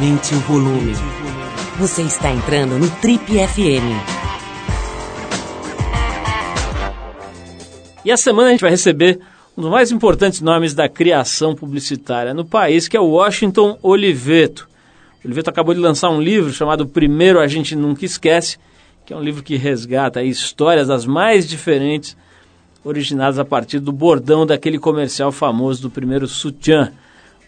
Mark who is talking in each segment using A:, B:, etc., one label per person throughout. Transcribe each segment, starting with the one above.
A: Aumente o volume. Você está entrando no Trip FM.
B: E a semana a gente vai receber um dos mais importantes nomes da criação publicitária no país, que é o Washington Oliveto. O Oliveto acabou de lançar um livro chamado Primeiro a Gente Nunca Esquece, que é um livro que resgata histórias das mais diferentes, originadas a partir do bordão daquele comercial famoso do primeiro sutiã.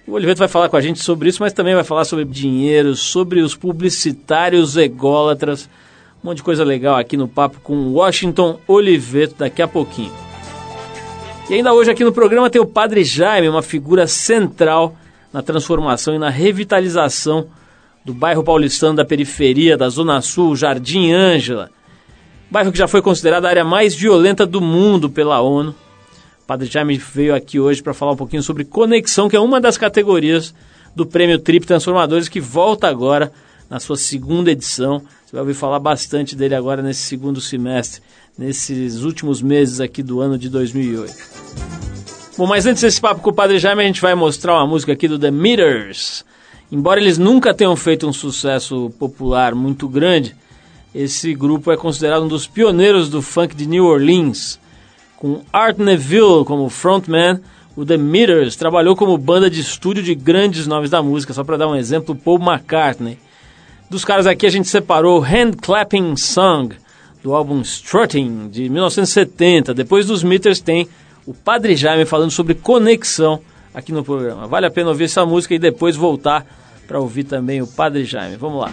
B: O Oliveto vai falar com a gente sobre isso, mas também vai falar sobre dinheiro, sobre os publicitários ególatras, um monte de coisa legal aqui no papo com Washington Oliveto daqui a pouquinho. E ainda hoje aqui no programa tem o Padre Jaime, uma figura central na transformação e na revitalização do bairro paulistano da periferia da Zona Sul, Jardim Ângela. Bairro que já foi considerado a área mais violenta do mundo pela ONU Padre Jaime veio aqui hoje para falar um pouquinho sobre conexão, que é uma das categorias do Prêmio Trip Transformadores, que volta agora na sua segunda edição. Você vai ouvir falar bastante dele agora nesse segundo semestre, nesses últimos meses aqui do ano de 2008. Bom, mas antes desse papo com o Padre Jaime, a gente vai mostrar uma música aqui do The Meters. Embora eles nunca tenham feito um sucesso popular muito grande, esse grupo é considerado um dos pioneiros do funk de New Orleans com Art Neville como frontman, o The Meters trabalhou como banda de estúdio de grandes nomes da música, só para dar um exemplo, Paul McCartney. Dos caras aqui a gente separou Hand Clapping Song, do álbum Strutting, de 1970. Depois dos Meters tem o Padre Jaime falando sobre conexão aqui no programa. Vale a pena ouvir essa música e depois voltar para ouvir também o Padre Jaime. Vamos lá.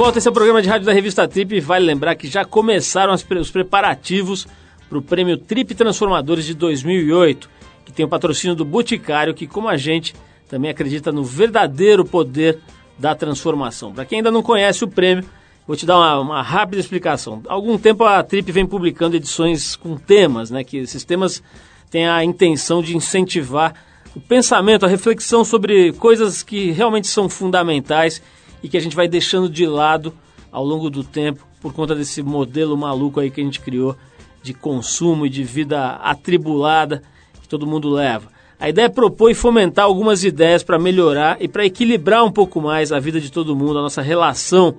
B: Volta, esse é o programa de rádio da revista Trip vale lembrar que já começaram os preparativos para o prêmio Trip Transformadores de 2008, que tem o patrocínio do Boticário, que como a gente também acredita no verdadeiro poder da transformação. Para quem ainda não conhece o prêmio, Vou te dar uma, uma, rápida explicação. Há algum tempo a Trip vem publicando edições com temas, né? Que esses temas têm a intenção de incentivar o pensamento, a reflexão sobre coisas que realmente são fundamentais e que a gente vai deixando de lado ao longo do tempo por conta desse modelo maluco aí que a gente criou de consumo e de vida atribulada que todo mundo leva. A ideia é propor e fomentar algumas ideias para melhorar e para equilibrar um pouco mais a vida de todo mundo, a nossa relação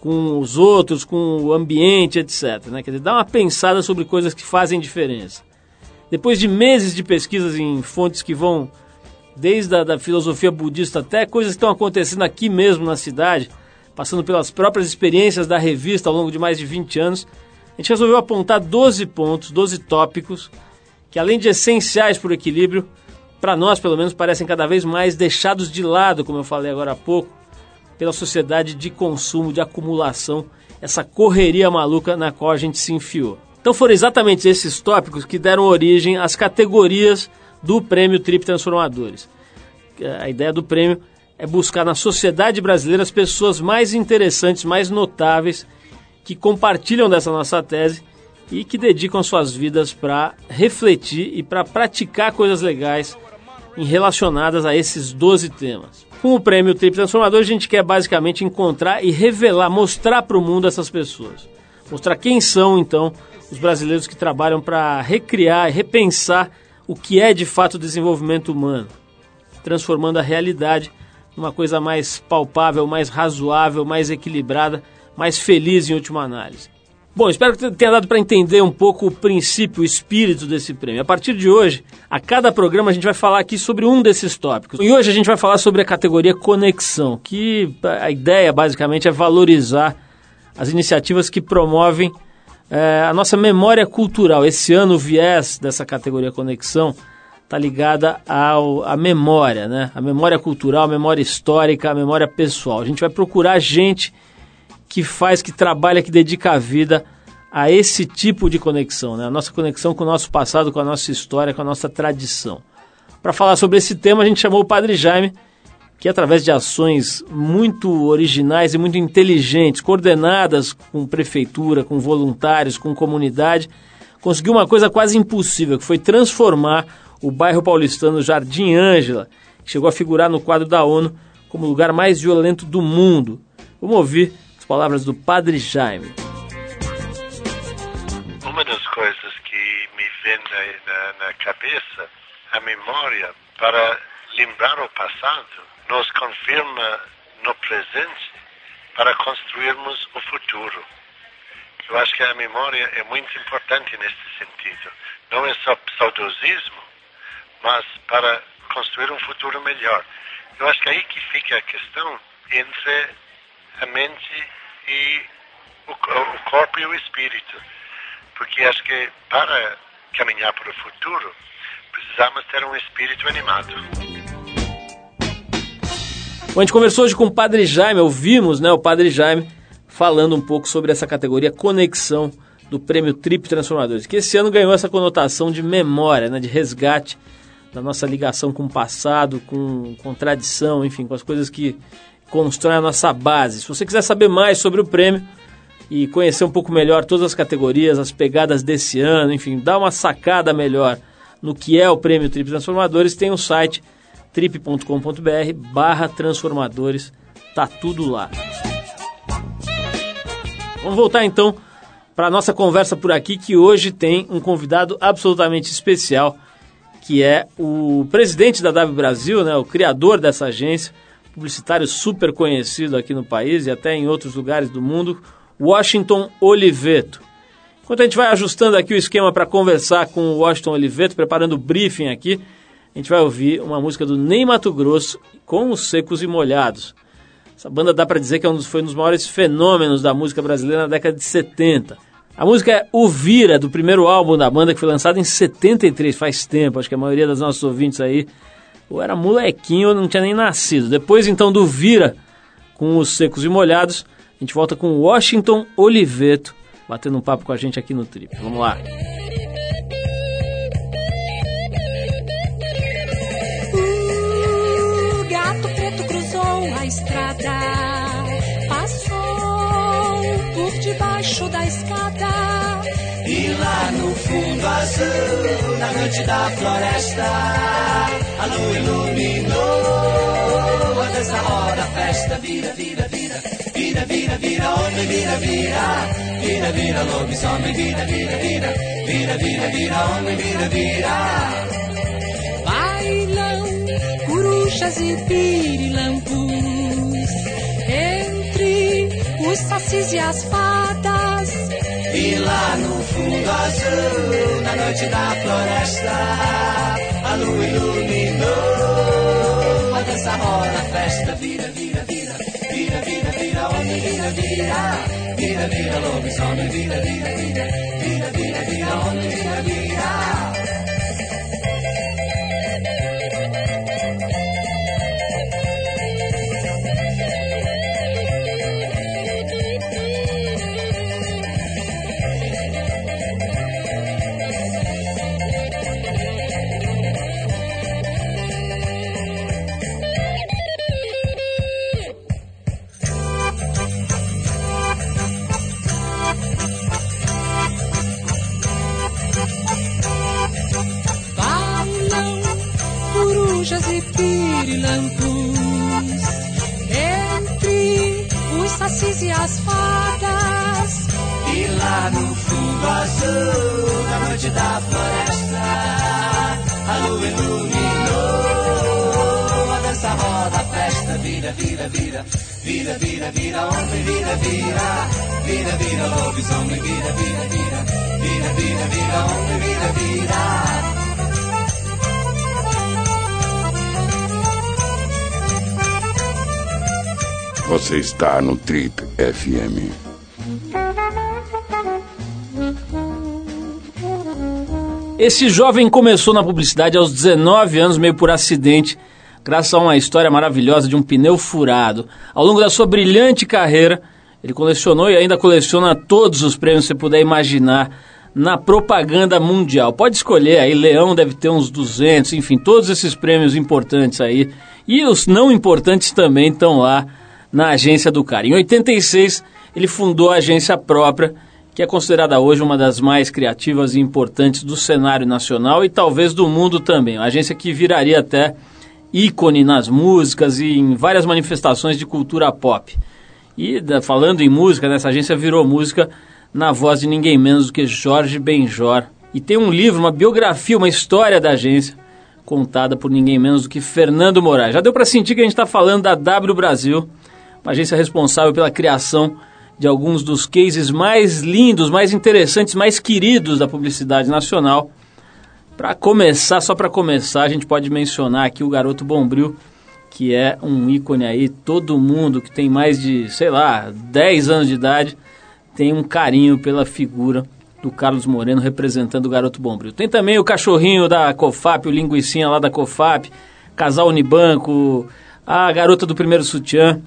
B: com os outros, com o ambiente, etc. Né? Quer dizer, dar uma pensada sobre coisas que fazem diferença. Depois de meses de pesquisas em fontes que vão desde a da filosofia budista até coisas que estão acontecendo aqui mesmo na cidade, passando pelas próprias experiências da revista ao longo de mais de 20 anos, a gente resolveu apontar 12 pontos, 12 tópicos, que além de essenciais para o equilíbrio, para nós pelo menos parecem cada vez mais deixados de lado, como eu falei agora há pouco, pela sociedade de consumo, de acumulação, essa correria maluca na qual a gente se enfiou. Então foram exatamente esses tópicos que deram origem às categorias do Prêmio Trip Transformadores. A ideia do prêmio é buscar na sociedade brasileira as pessoas mais interessantes, mais notáveis, que compartilham dessa nossa tese e que dedicam suas vidas para refletir e para praticar coisas legais relacionadas a esses 12 temas. Com o prêmio Trip Transformador, a gente quer basicamente encontrar e revelar, mostrar para o mundo essas pessoas. Mostrar quem são, então, os brasileiros que trabalham para recriar e repensar o que é de fato o desenvolvimento humano, transformando a realidade numa coisa mais palpável, mais razoável, mais equilibrada, mais feliz em última análise. Bom, espero que tenha dado para entender um pouco o princípio, o espírito desse prêmio. A partir de hoje, a cada programa a gente vai falar aqui sobre um desses tópicos. E hoje a gente vai falar sobre a categoria conexão, que a ideia basicamente é valorizar as iniciativas que promovem é, a nossa memória cultural. Esse ano o viés dessa categoria conexão está ligada ao, à memória, né? A memória cultural, a memória histórica, a memória pessoal. A gente vai procurar gente que faz, que trabalha, que dedica a vida a esse tipo de conexão, né? A nossa conexão com o nosso passado, com a nossa história, com a nossa tradição. Para falar sobre esse tema, a gente chamou o Padre Jaime, que através de ações muito originais e muito inteligentes, coordenadas com prefeitura, com voluntários, com comunidade, conseguiu uma coisa quase impossível, que foi transformar o bairro paulistano Jardim Ângela, que chegou a figurar no quadro da ONU como o lugar mais violento do mundo. Vamos ouvir as palavras do Padre Jaime.
C: Uma das coisas que me vem na, na, na cabeça, a memória, para lembrar o passado, nos confirma no presente para construirmos o futuro. Eu acho que a memória é muito importante neste sentido. Não é só saudosismo, mas para construir um futuro melhor. Eu acho que aí que fica a questão entre a mente e o, o corpo e o espírito. Porque acho que para caminhar para o futuro, precisamos ter um espírito animado.
B: Bom, a gente conversou hoje com o Padre Jaime, ouvimos né, o Padre Jaime falando um pouco sobre essa categoria conexão do Prêmio Trip Transformadores, que esse ano ganhou essa conotação de memória, né, de resgate da nossa ligação com o passado, com, com tradição, enfim, com as coisas que constroem a nossa base. Se você quiser saber mais sobre o prêmio e conhecer um pouco melhor todas as categorias, as pegadas desse ano, enfim, dar uma sacada melhor no que é o Prêmio Trip Transformadores, tem o um site trip.com.br barra transformadores, tá tudo lá. Vamos voltar então para a nossa conversa por aqui, que hoje tem um convidado absolutamente especial, que é o presidente da W Brasil, né, o criador dessa agência, publicitário super conhecido aqui no país e até em outros lugares do mundo, Washington Oliveto. Enquanto a gente vai ajustando aqui o esquema para conversar com o Washington Oliveto, preparando o briefing aqui, a gente vai ouvir uma música do Ney Mato Grosso com os Secos e Molhados. Essa banda dá para dizer que é um dos, foi um dos maiores fenômenos da música brasileira na década de 70. A música é O Vira, do primeiro álbum da banda, que foi lançado em 73, faz tempo. Acho que a maioria dos nossos ouvintes aí ou era molequinho ou não tinha nem nascido. Depois então do Vira, com os Secos e Molhados, a gente volta com Washington Oliveto, batendo um papo com a gente aqui no Trip. Vamos lá.
D: Da escada.
E: E lá no fundo azul, na noite da floresta, a lua iluminou a dança roda, a festa vira, vira, vira, vira, vira, vira, homem, vira, vira, vira, vira, lobisomem, vira, vira, vira, vira, vira, vira, homem, vira, vira.
D: Bailam corujas e pirilampus entre os sacis e as fadas.
E: E lá no fundo azul, na noite da floresta, a lua iluminou. A dança roda, a festa vira, vira, vira, vira, vira, vira, homem, vira, vira, vira, vira, lobisomem, vira, vira, vira, vira, azul, na noite da floresta, a lua iluminou a dança roda, a festa vira, vira, vira, vira, vira, vira, homem, vira, vira, vira, vira, lobisomem, vira, vira, vira, vira, vira, vira, homem, vira, vira.
F: Você está no Trip FM.
B: Esse jovem começou na publicidade aos 19 anos, meio por acidente, graças a uma história maravilhosa de um pneu furado. Ao longo da sua brilhante carreira, ele colecionou e ainda coleciona todos os prêmios que você puder imaginar na propaganda mundial. Pode escolher aí, Leão deve ter uns 200, enfim, todos esses prêmios importantes aí. E os não importantes também estão lá na agência do cara. Em 86, ele fundou a agência própria, que é considerada hoje uma das mais criativas e importantes do cenário nacional e talvez do mundo também. Uma agência que viraria até ícone nas músicas e em várias manifestações de cultura pop. E falando em música, nessa agência virou música na voz de ninguém menos do que Jorge Benjor. E tem um livro, uma biografia, uma história da agência, contada por ninguém menos do que Fernando Moraes. Já deu para sentir que a gente está falando da W Brasil, uma agência responsável pela criação de alguns dos cases mais lindos, mais interessantes, mais queridos da publicidade nacional. Para começar, só para começar, a gente pode mencionar aqui o Garoto Bombril, que é um ícone aí, todo mundo que tem mais de, sei lá, 10 anos de idade, tem um carinho pela figura do Carlos Moreno representando o Garoto Bombril. Tem também o cachorrinho da Cofap, o linguicinha lá da Cofap, Casal Unibanco, a garota do primeiro sutiã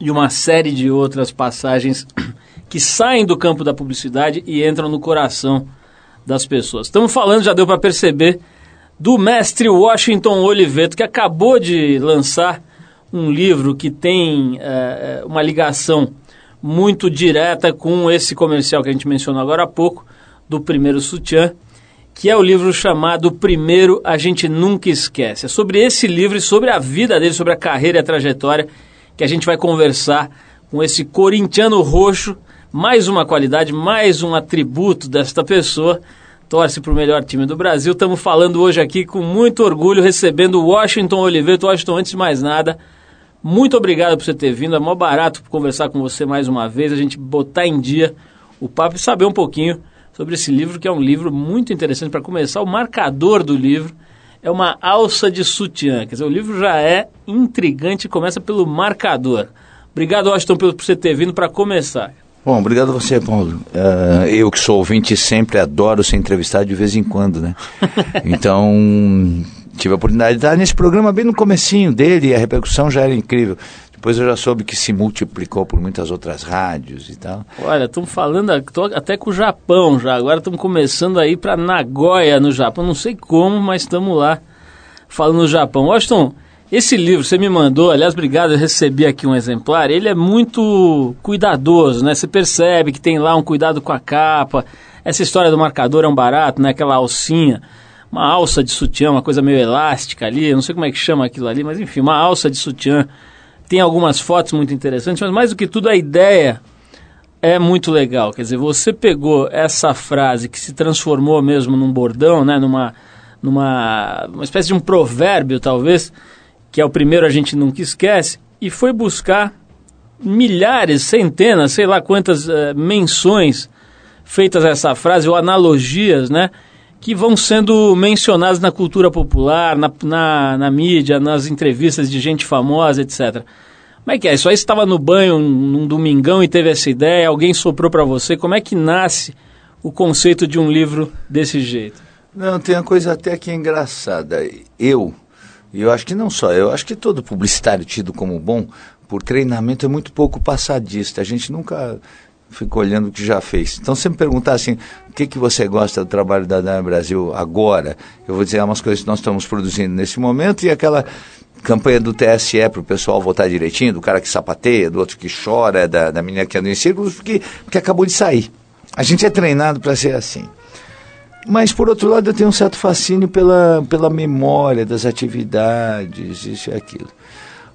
B: e uma série de outras passagens que saem do campo da publicidade e entram no coração das pessoas. Estamos falando, já deu para perceber, do mestre Washington Oliveto, que acabou de lançar um livro que tem eh, uma ligação muito direta com esse comercial que a gente mencionou agora há pouco, do primeiro sutiã, que é o livro chamado Primeiro A Gente Nunca Esquece. É sobre esse livro e sobre a vida dele, sobre a carreira e a trajetória, que a gente vai conversar com esse corintiano roxo, mais uma qualidade, mais um atributo desta pessoa, torce para o melhor time do Brasil. Estamos falando hoje aqui com muito orgulho, recebendo o Washington Oliveto. Washington, antes de mais nada, muito obrigado por você ter vindo. É mó barato conversar com você mais uma vez, a gente botar em dia o papo e saber um pouquinho sobre esse livro, que é um livro muito interessante para começar. O marcador do livro é uma alça de sutiã. Quer dizer, o livro já é intrigante e começa pelo marcador. Obrigado, Washington, por você ter vindo para começar.
G: Bom, obrigado a você, Paulo. Uh, eu que sou ouvinte sempre adoro ser entrevistado de vez em quando, né? Então, tive a oportunidade de estar nesse programa bem no comecinho dele e a repercussão já era incrível. Depois eu já soube que se multiplicou por muitas outras rádios e tal.
B: Olha, estamos falando até com o Japão já. Agora estamos começando a ir para Nagoya, no Japão. Não sei como, mas estamos lá falando no Japão. Washington, Esse livro você me mandou, aliás, obrigado, eu recebi aqui um exemplar. Ele é muito cuidadoso, né? Você percebe que tem lá um cuidado com a capa. Essa história do marcador é um barato, né? Aquela alcinha, uma alça de sutiã, uma coisa meio elástica ali. Não sei como é que chama aquilo ali, mas enfim, uma alça de sutiã. Tem algumas fotos muito interessantes, mas mais do que tudo a ideia é muito legal. Quer dizer, você pegou essa frase que se transformou mesmo num bordão, né? Numa, numa uma espécie de um provérbio, talvez que é o primeiro a gente nunca esquece, e foi buscar milhares, centenas, sei lá quantas uh, menções feitas a essa frase, ou analogias, né? Que vão sendo mencionadas na cultura popular, na, na, na mídia, nas entrevistas de gente famosa, etc. Como é que é? Isso aí estava no banho num domingão e teve essa ideia, alguém soprou para você. Como é que nasce o conceito de um livro desse jeito?
G: Não, tem uma coisa até que é engraçada. Eu, e eu acho que não só, eu acho que todo publicitário tido como bom, por treinamento, é muito pouco passadista. A gente nunca fica olhando o que já fez. Então, se me perguntar assim, o que, que você gosta do trabalho da Dana Brasil agora, eu vou dizer umas coisas que nós estamos produzindo nesse momento e aquela campanha do TSE para o pessoal votar direitinho, do cara que sapateia, do outro que chora, da, da menina que anda em círculos, porque, porque acabou de sair. A gente é treinado para ser assim. Mas, por outro lado, eu tenho um certo fascínio pela, pela memória das atividades, isso e aquilo.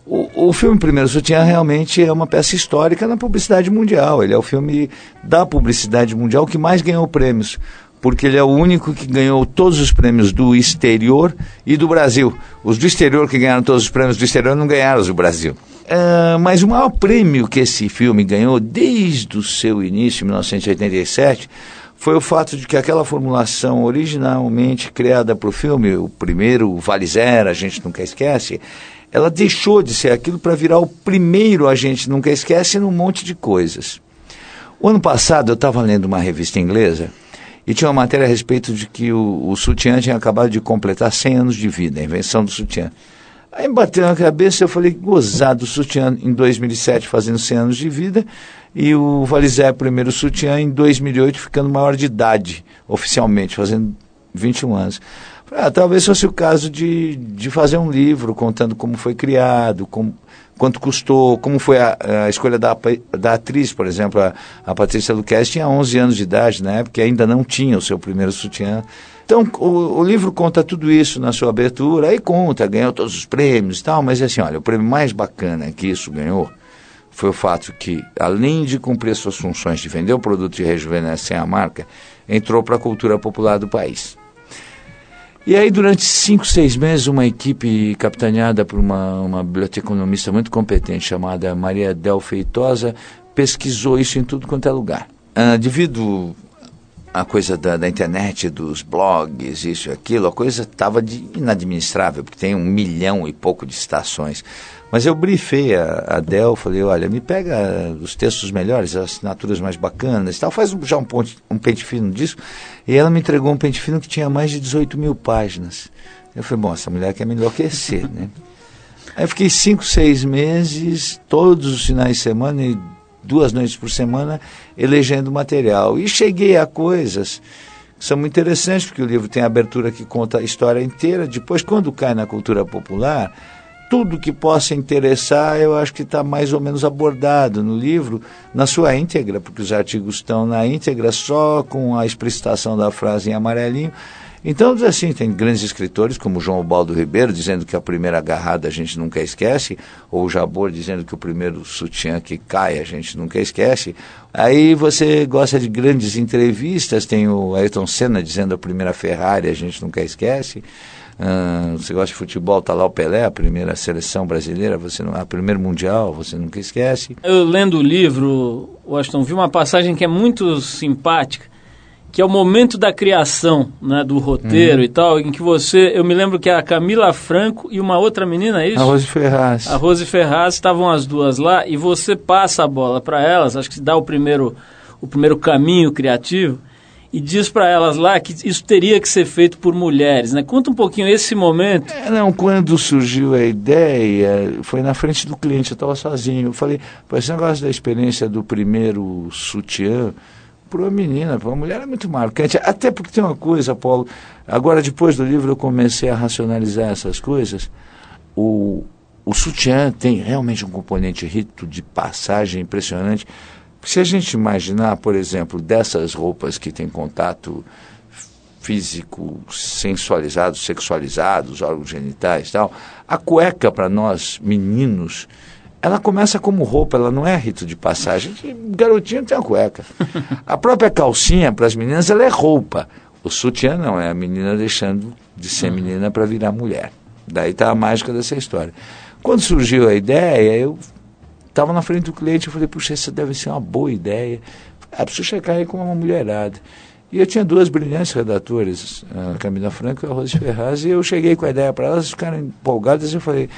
G: O, o filme Primeiro Sutiã realmente é uma peça histórica na publicidade mundial. Ele é o filme da publicidade mundial que mais ganhou prêmios, porque ele é o único que ganhou todos os prêmios do exterior e do Brasil. Os do exterior que ganharam todos os prêmios do exterior não ganharam os do Brasil. Uh, mas o maior prêmio que esse filme ganhou desde o seu início, em 1987, foi o fato de que aquela formulação originalmente criada para o filme, o primeiro Vale Zero, a gente nunca esquece, ela deixou de ser aquilo para virar o primeiro A gente nunca esquece num monte de coisas. O ano passado eu estava lendo uma revista inglesa e tinha uma matéria a respeito de que o, o sutiã tinha acabado de completar 100 anos de vida, a invenção do sutiã. Aí me bateu na cabeça, eu falei, gozado, o sutiã em 2007 fazendo 100 anos de vida, e o Valizé, primeiro sutiã, em 2008 ficando maior de idade, oficialmente, fazendo 21 anos. Falei, ah, talvez fosse o caso de, de fazer um livro contando como foi criado, como, quanto custou, como foi a, a escolha da, da atriz, por exemplo, a, a Patrícia Luquez tinha 11 anos de idade na época e ainda não tinha o seu primeiro sutiã. Então, o, o, livro conta tudo isso na sua abertura, aí conta, ganhou todos os prêmios e tal, mas é assim, olha, o prêmio mais bacana que isso ganhou foi o fato que, além de cumprir suas funções de vender o produto de rejuvenescer a marca, entrou para a cultura popular do país. E aí, durante cinco, seis meses, uma equipe capitaneada por uma, uma biblioteconomista muito competente chamada Maria Del Feitosa pesquisou isso em tudo quanto é lugar. Ah, devido à coisa da, da, internet, dos blogs, isso e aquilo, a coisa estava inadministrável, porque tem um milhão e pouco de estações. Mas eu briefei a, a Dell, falei, olha, me pega os textos melhores, as assinaturas mais bacanas e tal, faz já um, ponte, um pente fino disso. E ela me entregou um pente fino que tinha mais de 18 mil páginas. Eu falei, bom, essa mulher quer me enlouquecer, né? Aí fiquei cinco, seis meses, todos os finais de semana e duas noites por semana, elegendo material. E cheguei a coisas que são muito interessantes, porque o livro tem abertura que conta a história inteira. Depois, quando cai na cultura popular, tudo que possa interessar, eu acho que está mais ou menos abordado no livro, na sua íntegra, porque os artigos estão na íntegra, só com a explicitação da frase em amarelinho. Então, assim, tem grandes escritores como João Baldo Ribeiro dizendo que a primeira agarrada a gente nunca esquece, ou Jabor dizendo que o primeiro sutiã que cai a gente nunca esquece. Aí você gosta de grandes entrevistas, tem o Ayrton Senna dizendo a primeira Ferrari a gente nunca esquece. Uh, você gosta de futebol, tá lá o Pelé, a primeira seleção brasileira, você não, a primeiro mundial, você nunca esquece.
B: Eu lendo o livro, Washington, vi uma passagem que é muito simpática, que é o momento da criação, né, do roteiro uhum. e tal, em que você, eu me lembro que a Camila Franco e uma outra menina, é isso?
G: A Rose Ferraz.
B: A Rose Ferraz, estavam as duas lá e você passa a bola para elas, acho que dá o primeiro o primeiro caminho criativo e diz para elas lá que isso teria que ser feito por mulheres, né? Conta um pouquinho esse momento.
G: É, não, quando surgiu a ideia, foi na frente do cliente, eu estava sozinho. Eu falei, esse negócio da experiência do primeiro sutiã, para uma menina, para uma mulher é muito marcante. Até porque tem uma coisa, Paulo, agora depois do livro eu comecei a racionalizar essas coisas. o, o sutiã tem realmente um componente rito de passagem impressionante. Se a gente imaginar, por exemplo, dessas roupas que têm contato físico sensualizado, sexualizado, os órgãos genitais e tal, a cueca para nós, meninos, ela começa como roupa, ela não é rito de passagem. Garotinho tem a cueca. A própria calcinha para as meninas, ela é roupa. O sutiã não, é a menina deixando de ser menina para virar mulher. Daí está a mágica dessa história. Quando surgiu a ideia, eu estava na frente do cliente, eu falei, puxa, essa deve ser uma boa ideia. Ah, preciso checar aí com uma mulherada. E eu tinha duas brilhantes redatoras, a Camila Franco e a Rose Ferraz, e eu cheguei com a ideia para elas, ficaram empolgadas, e eu falei,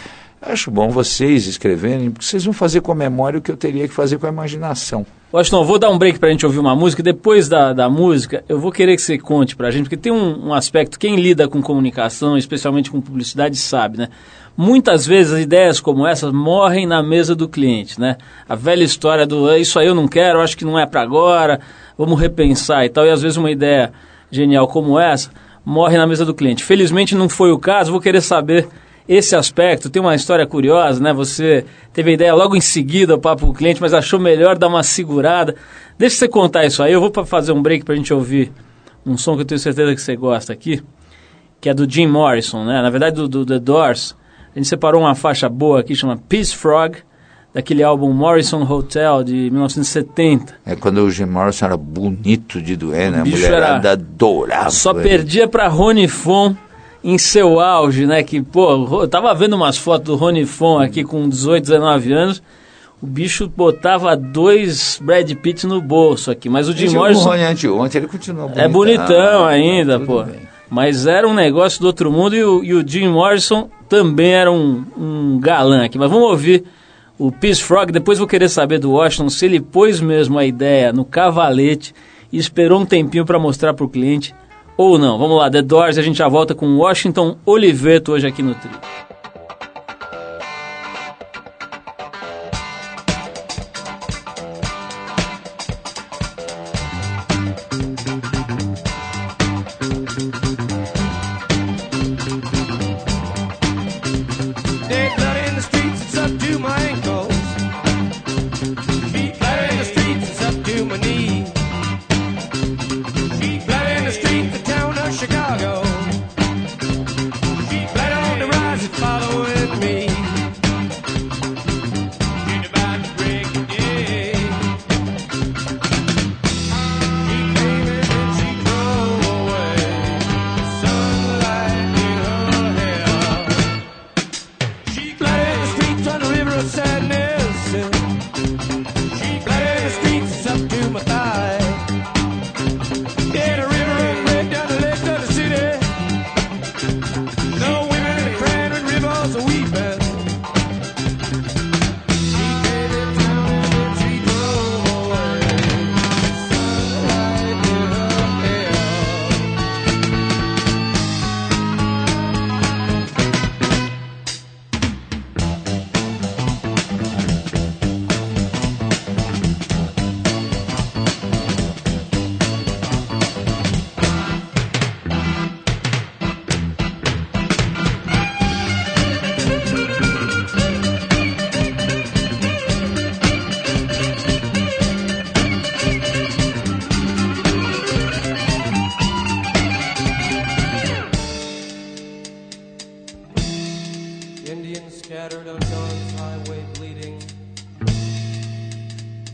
G: acho bom vocês escreverem, porque vocês vão fazer com a memória o que eu teria que fazer com a imaginação.
B: Washington, vou dar um break para a gente ouvir uma música. Depois da, da música, eu vou querer que você conte para a gente, porque tem um, um, aspecto, quem lida com comunicação, especialmente com publicidade, sabe, né? Muitas vezes as ideias como essas morrem na mesa do cliente, né? A velha história do ah, isso aí eu não quero, acho que não é para agora, vamos repensar e tal. E às vezes uma ideia genial como essa morre na mesa do cliente. Felizmente não foi o caso, vou querer saber esse aspecto. Tem uma história curiosa, né? Você teve a ideia logo em seguida, o papo com o cliente, mas achou melhor dar uma segurada. Deixa você contar isso aí. Eu vou fazer um break para a gente ouvir um som que eu tenho certeza que você gosta aqui, que é do Jim Morrison, né? Na verdade, do, do The Doors. A gente separou uma faixa boa aqui, chama Peace Frog, daquele álbum Morrison Hotel de 1970.
G: É quando o Jim Morrison era bonito de doer, né? A mulherada era... adorava.
B: Só perdia para Ronnie Fon em seu auge, né? Que, pô, eu tava vendo umas fotos do Rony Fon aqui com 18, 19 anos. O bicho botava dois Brad Pitt no bolso aqui, mas o Jim Morrison...
G: O ontem ele continua bonitão.
B: É bonitão ainda, pô. Bem. Mas era um negócio do outro mundo e o, e o Jim Morrison também era um, um galã aqui. Mas vamos ouvir o Peace Frog, depois vou querer saber do Washington se ele pôs mesmo a ideia no cavalete e esperou um tempinho para mostrar para o cliente ou não. Vamos lá, The Doors, a gente já volta com Washington Oliveto hoje aqui no Trio.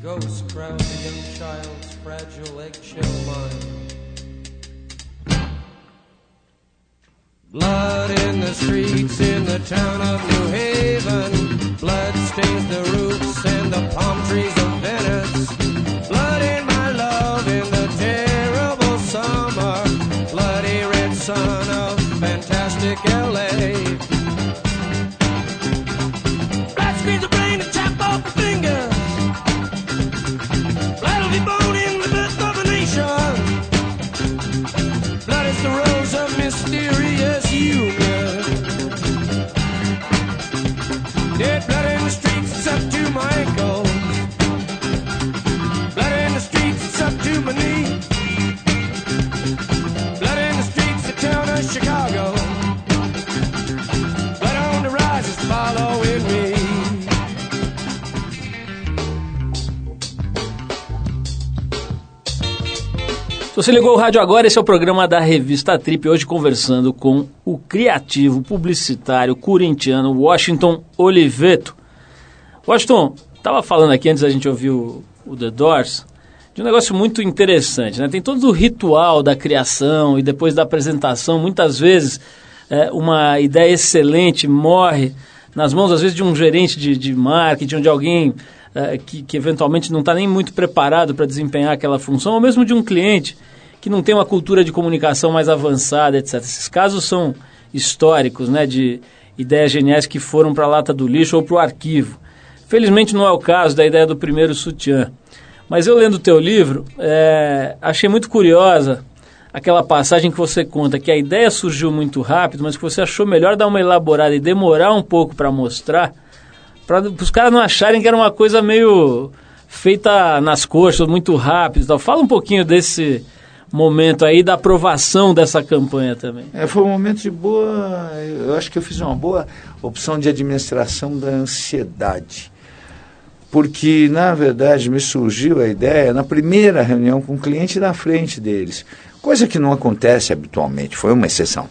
B: ghosts
H: crowd the young
I: child's fragile eggshell
H: mind. Blood in the streets in the town of New Haven. Blood stains the roofs and the palm trees of Venice. Blood in my love in the terrible summer. Bloody red sun of fantastic LA.
B: Você ligou o rádio agora, esse é o programa da revista Trip, hoje conversando com o criativo publicitário corintiano Washington Oliveto. Washington, estava falando aqui antes da gente ouvir o, o The Doors, de um negócio muito interessante, né? Tem todo o ritual da criação e depois da apresentação, muitas vezes é, uma ideia excelente morre nas mãos, às vezes, de um gerente de, de marketing, de alguém é, que, que eventualmente não está nem muito preparado para desempenhar aquela função, ou mesmo de um cliente que não tem uma cultura de comunicação mais avançada, etc. Esses casos são históricos, né, de ideias geniais que foram para a lata do lixo ou para o arquivo. Felizmente não é o caso da ideia do primeiro sutiã. Mas eu lendo o teu livro, é, achei muito curiosa aquela passagem que você conta que a ideia surgiu muito rápido, mas que você achou melhor dar uma elaborada e demorar um pouco para mostrar, para os caras não acharem que era uma coisa meio feita nas coxas, muito rápido. Tal. Fala um pouquinho desse momento aí da aprovação dessa campanha também.
G: É, foi um momento de boa. Eu acho que eu fiz uma boa opção de administração da ansiedade. Porque, na verdade, me surgiu a ideia na primeira reunião com o cliente na frente deles. Coisa que não acontece habitualmente, foi uma exceção.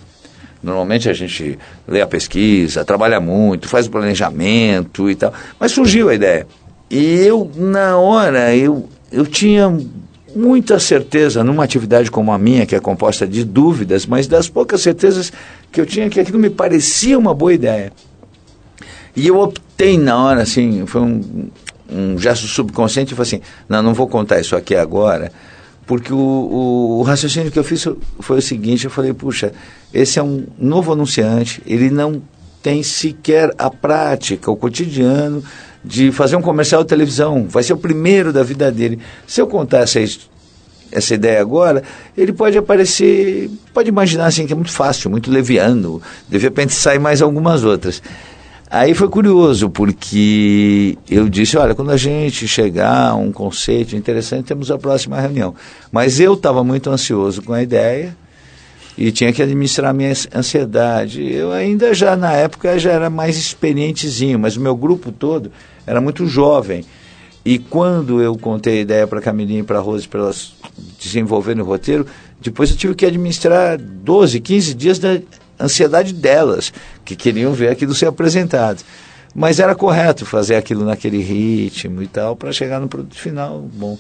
G: Normalmente a gente lê a pesquisa, trabalha muito, faz o planejamento e tal. Mas surgiu a ideia. E eu, na hora, eu, eu tinha muita certeza numa atividade como a minha, que é composta de dúvidas, mas das poucas certezas que eu tinha que aquilo me parecia uma boa ideia. E eu optei na hora, assim, foi um, um gesto subconsciente, eu falei assim, não, não vou contar isso aqui agora, porque o, o, o, raciocínio que eu fiz foi o seguinte, eu falei, puxa, esse é um novo anunciante, ele não tem sequer a prática, o cotidiano de fazer um comercial de televisão, vai ser o primeiro da vida dele. Se eu contar essa, essa ideia agora, ele pode aparecer, pode imaginar assim que é muito fácil, muito leviano, de repente sai mais algumas outras. Aí foi curioso, porque eu disse, olha, quando a gente chegar a um conceito interessante, temos a próxima reunião. Mas eu estava muito ansioso com a ideia e tinha que administrar minha ansiedade. Eu ainda já, na época, já era mais experientezinho, mas o meu grupo todo era muito jovem. E quando eu contei a ideia para Camilinha e para Rose para elas desenvolverem o roteiro, depois eu tive que administrar 12, 15 dias da ansiedade delas, que queriam ver aquilo ser apresentado. Mas era correto fazer aquilo naquele ritmo e tal, para chegar no produto final bom.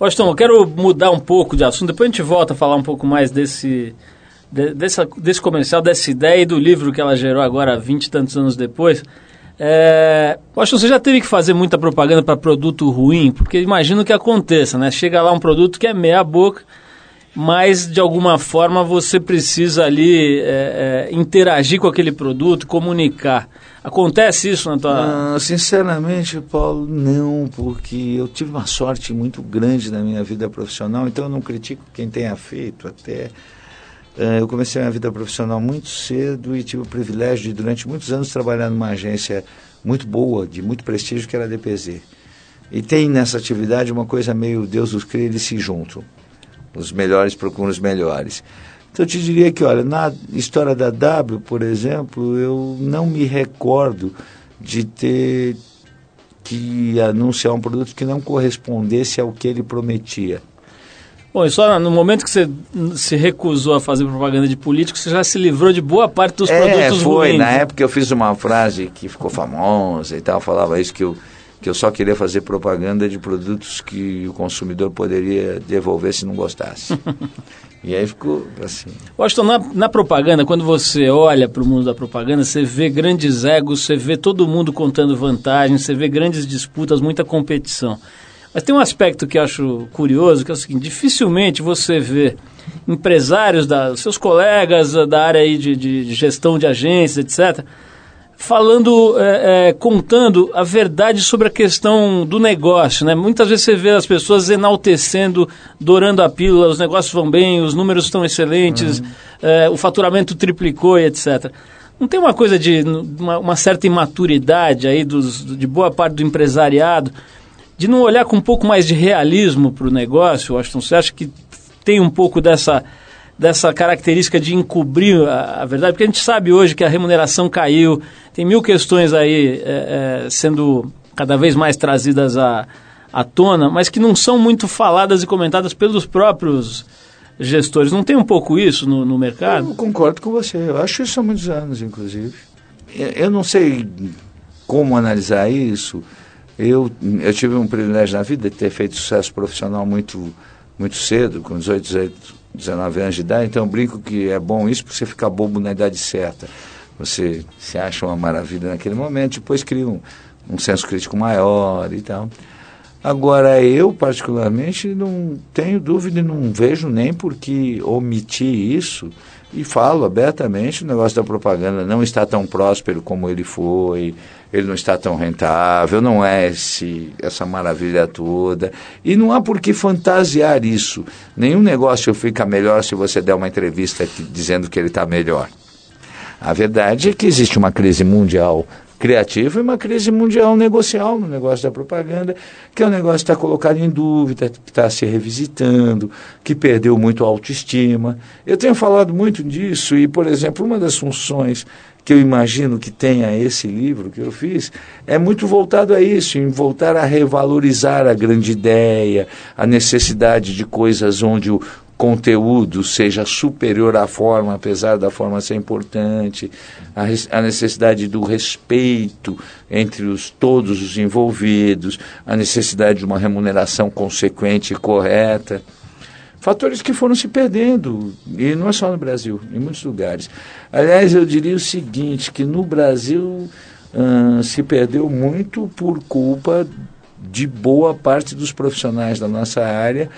B: Washington, eu quero mudar um pouco de assunto, depois a gente volta a falar um pouco mais desse, de, dessa, desse comercial, dessa ideia e do livro que ela gerou agora, 20 e tantos anos depois. É, Washington, você já teve que fazer muita propaganda para produto ruim? Porque imagino que aconteça, né? Chega lá um produto que é meia boca, mas de alguma forma você precisa ali é, é, interagir com aquele produto, comunicar. Acontece isso na tua.
G: Ah, sinceramente, Paulo, não, porque eu tive uma sorte muito grande na minha vida profissional, então eu não critico quem tenha feito até. Uh, eu comecei a minha vida profissional muito cedo e tive o privilégio de, durante muitos anos, trabalhar numa agência muito boa, de muito prestígio, que era a DPZ. E tem nessa atividade uma coisa meio Deus os cria, eles se juntam. Os melhores procuram os melhores. Então eu te diria que, olha, na história da W, por exemplo, eu não me recordo de ter que anunciar um produto que não correspondesse ao que ele prometia.
B: Bom, e só no momento que você se recusou a fazer propaganda de político, você já se livrou de boa parte dos
G: é,
B: produtos
G: foi.
B: ruins.
G: Na época eu fiz uma frase que ficou famosa e tal, falava isso que eu que eu só queria fazer propaganda de produtos que o consumidor poderia devolver se não gostasse. e aí ficou assim.
B: Washington, na, na propaganda, quando você olha para o mundo da propaganda, você vê grandes egos, você vê todo mundo contando vantagens, você vê grandes disputas, muita competição. Mas tem um aspecto que acho curioso, que é o seguinte, dificilmente você vê empresários, da, seus colegas da área aí de, de gestão de agências, etc., falando, é, é, contando a verdade sobre a questão do negócio. Né? Muitas vezes você vê as pessoas enaltecendo, dourando a pílula, os negócios vão bem, os números estão excelentes, uhum. é, o faturamento triplicou e etc. Não tem uma coisa de uma, uma certa imaturidade aí dos, de boa parte do empresariado, de não olhar com um pouco mais de realismo para o negócio, Washington? Você acha que tem um pouco dessa dessa característica de encobrir a, a, verdade, porque a gente sabe hoje que a remuneração caiu, tem mil questões aí é, é, sendo cada vez mais trazidas à, à tona, mas que não são muito faladas e comentadas pelos próprios gestores. Não tem um pouco isso no, no mercado?
G: Eu concordo com você. Eu acho isso há muitos anos, inclusive. Eu, eu não sei como analisar isso. Eu, eu tive um privilégio na vida de ter feito sucesso profissional muito, muito cedo, com 18, 18, 19 anos de idade. Então brinco que é bom isso porque você fica bobo na idade certa. Você se acha uma maravilha naquele momento, depois cria um, um senso crítico maior e tal. Agora, eu particularmente não tenho dúvida e não vejo nem por que omitir isso e falo abertamente, o negócio da propaganda não está tão próspero como ele foi, ele não está tão rentável, não é esse, essa maravilha toda. E não há por que fantasiar isso. Nenhum negócio fica melhor se você der uma entrevista aqui, dizendo que ele está melhor. A verdade é que existe uma crise mundial criativa e uma crise mundial negocial no negócio da propaganda, que é um negócio que está colocado em dúvida, que está se revisitando, que perdeu muito a autoestima. Eu tenho falado muito disso e, por exemplo, uma das funções que eu imagino que tenha esse livro que eu fiz é muito voltado a isso, em voltar a revalorizar a grande ideia, a necessidade de coisas onde o, conteúdo seja superior à forma, apesar da forma ser importante, a, a, necessidade do respeito entre os, todos os envolvidos, a necessidade de uma remuneração consequente e correta. Fatores que foram se perdendo, e não é só no Brasil, em muitos lugares. Aliás, eu diria o seguinte, que no Brasil hum, se perdeu muito por culpa de boa parte dos profissionais da nossa área,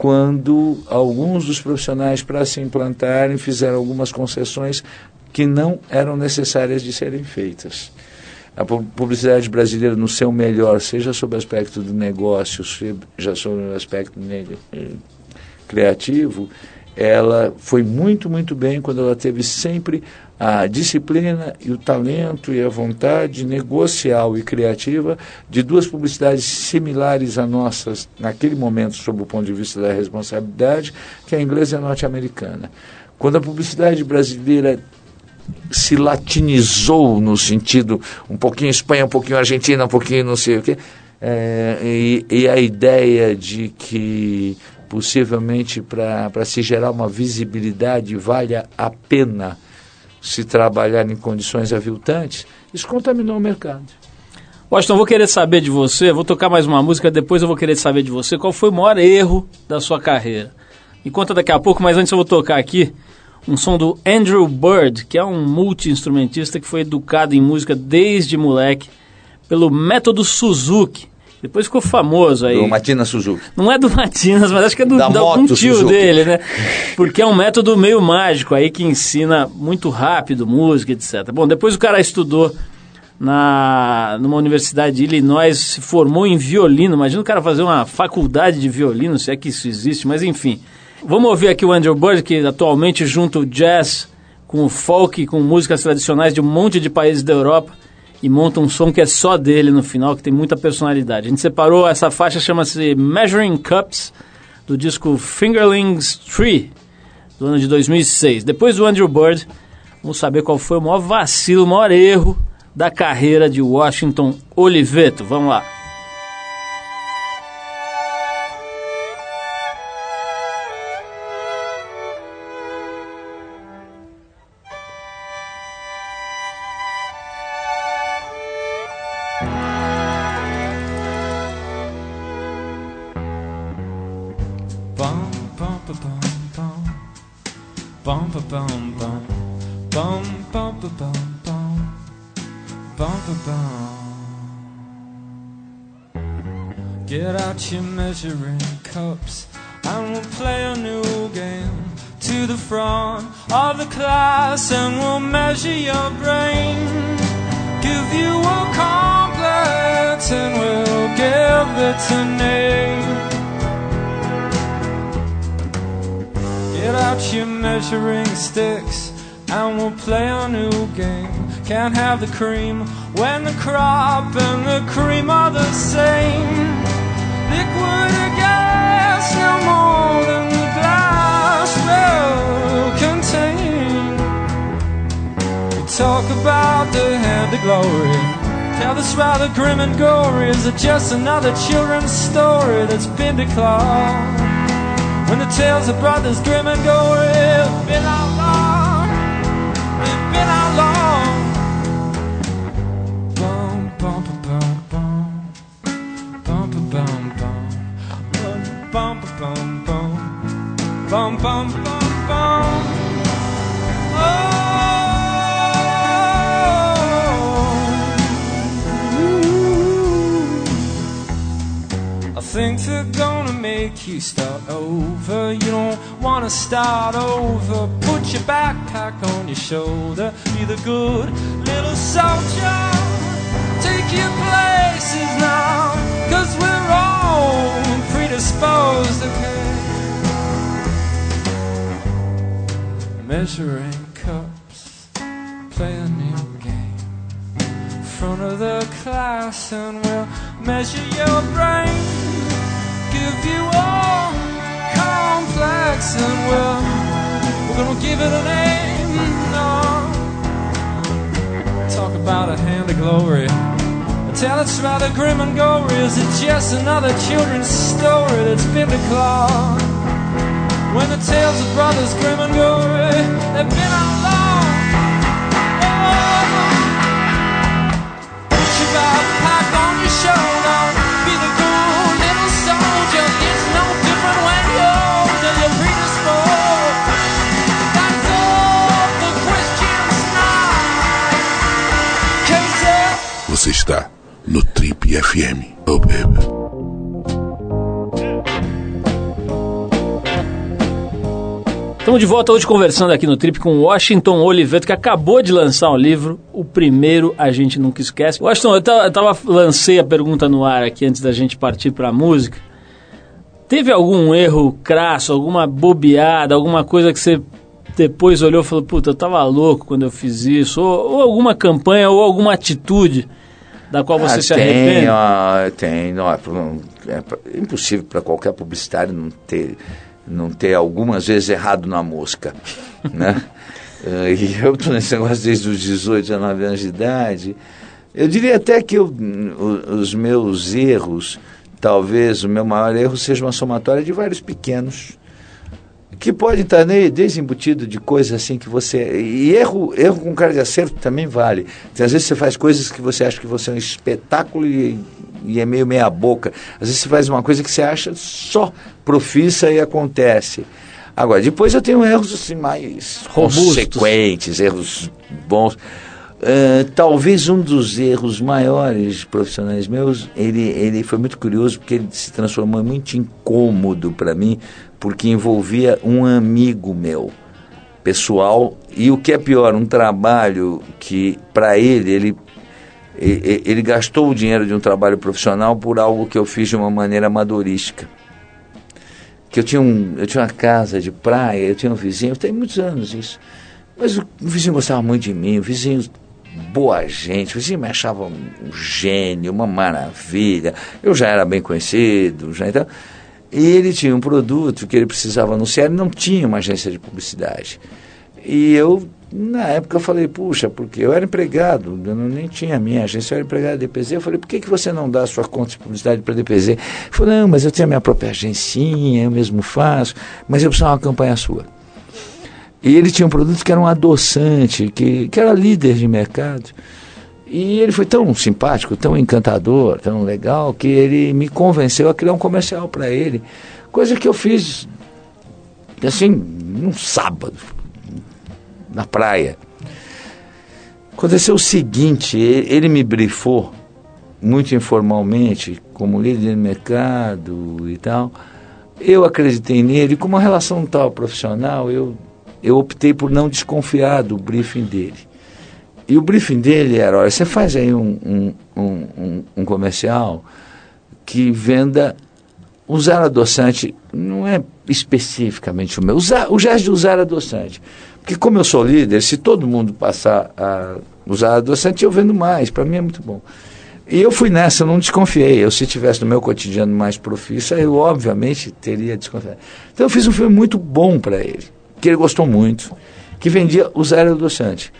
G: quando alguns dos profissionais, para se implantarem, fizeram algumas concessões que não eram necessárias de serem feitas. A publicidade brasileira, no seu melhor, seja sob o aspecto do negócio, seja sob o aspecto eh, criativo, ela foi muito, muito bem quando ela teve sempre a disciplina e o talento e a vontade negocial e criativa de duas publicidades similares a nossas naquele momento, sob o ponto de vista da responsabilidade, que é a inglesa e a norte-americana. Quando a publicidade brasileira se latinizou no sentido um pouquinho Espanha, um pouquinho Argentina, um pouquinho não sei o quê, é, e, e a ideia de que possivelmente para se gerar uma visibilidade valha a pena se trabalhar em condições aviltantes, isso contaminou o mercado.
B: Washington, vou querer saber de você, vou tocar mais uma música, depois eu vou querer saber de você qual foi o maior erro da sua carreira. Me conta daqui a pouco, mas antes eu vou tocar aqui um som do Andrew Bird, que é um multi-instrumentista que foi educado em música desde moleque pelo método Suzuki. Depois ficou famoso aí.
G: Do Matina Suzuki.
B: Não é do Matinas, mas acho que é do, da um tio Suzuki. dele, né? Porque é um método meio mágico aí que ensina muito rápido música, etc. Bom, depois o cara estudou na numa universidade de Illinois, se formou em violino. Imagina o cara fazer uma faculdade de violino, se é que isso existe, mas enfim. Vamos ouvir aqui o Andrew Bird, que atualmente junta o jazz com o folk, com músicas tradicionais de um monte de países da Europa e monta um som que é só dele no final, que tem muita personalidade. A gente separou essa faixa, chama-se Measuring Cups, do disco Fingerlings Tree, do ano de 2006. Depois do Andrew Bird, vamos saber qual foi o maior vacilo, o maior erro da carreira de Washington Oliveto. Vamos lá. Of the class and we'll measure your brain. Give you a complex and we'll give it a name. Get out your measuring sticks and we'll play a new game. Can't have the cream when the crop and the cream are the same. Liquid or gas, no more than talk about the hand of glory. Tell this rather grim and gory. Is it just another children's story that's been declared?
J: When the tales of brothers grim and gory have been outlawed, they've been outlawed. Bum, bum, bum, bum, bum, bum, bum, bum, bum, bum, bum, bum, bum, bum, bum. Think they're gonna make you start over. You don't wanna start over. Put your backpack on your shoulder. Be the good little soldier. Take your places now. Cause we're all predisposed, okay? Measuring cups, play a new game. Front of the class, and we'll measure your brain. Give you all complex, and we'll, we're gonna give it a name. No. Talk about a hand of glory. Tell it's rather grim and gory. Is it just another children's story that's declawed? When the tales of brothers grim and gory have been outlawed.
F: Você está no Trip FM. Oh, baby.
B: Estamos de volta hoje conversando aqui no Trip com Washington Oliveto, que acabou de lançar um livro, o primeiro A Gente Nunca Esquece. Washington, eu eu tava- lancei a pergunta no ar aqui antes da gente partir para a música. Teve algum erro crasso, alguma bobeada, alguma coisa que você depois olhou e falou, puta, eu tava louco quando eu fiz isso? Ou, ou alguma campanha, ou alguma atitude da qual você
G: Ah,
B: se
G: tem,
B: arrepende?
G: ó, tem. Não, é, impossível para qualquer publicitário não ter, não ter algumas vezes errado na mosca, né? Eh, E eu estou nesse negócio desde os 18, 19 anos de idade. Eu diria até que eu, os meus erros, talvez o meu maior erro seja uma somatória de vários pequenos que pode estar ne- desembutido de coisas assim que você. E erro, erro com cara de acerto também vale. Às vezes você faz coisas que você acha que você é um espetáculo e, e é meio meia boca. Às vezes você faz uma coisa que você acha só profissa e acontece. Agora, depois eu tenho erros assim mais
B: Robustos.
G: consequentes, erros bons. Ah, talvez um dos erros maiores profissionais meus, ele, ele foi muito curioso porque ele se transformou muito incômodo para mim, porque envolvia um amigo meu, pessoal, e o que é pior, um trabalho que para ele, ele, ele gastou o dinheiro de um trabalho profissional por algo que eu fiz de uma maneira amadorística. Que eu tinha, um, eu tinha uma casa de praia, eu tinha um vizinho, tem muitos anos isso. Mas o vizinho gostava muito de mim, o vizinho boa gente, o me achava um, gênio, uma maravilha. Eu já era bem conhecido, já então. E ele tinha um produto que ele precisava anunciar, ele não tinha uma agência de publicidade. E eu, na época, eu falei, puxa, porque eu era empregado, eu não, nem tinha minha agência, eu era empregado da DPZ. Eu falei, por que, que você não dá a sua conta de publicidade para a DPZ? Ele falou, não, mas eu tenho a minha própria agencinha, eu mesmo faço, mas eu preciso de uma campanha sua. E ele tinha um produto que era um adoçante, que, que era líder de mercado. E ele foi tão simpático, tão encantador, tão legal, que ele me convenceu a criar um comercial para ele. Coisa que eu fiz, assim, num sábado, na praia. Aconteceu o seguinte, ele me brifou, muito informalmente, como líder de mercado e tal. Eu acreditei nele, com uma relação tal profissional, eu, eu optei por não desconfiar do briefing dele. E o briefing dele era, olha, você faz aí um, um, um, um- comercial que venda usar adoçante, não é especificamente o meu, usar, o gesto de usar adoçante. Porque como eu sou líder, se todo mundo passar a usar adoçante, eu vendo mais, para mim é muito bom. E eu fui nessa, eu não desconfiei. Eu, se tivesse no meu cotidiano mais profissa, eu obviamente teria desconfiado. Então eu fiz um filme muito bom para ele, que ele gostou muito, que vendia usar adoçante.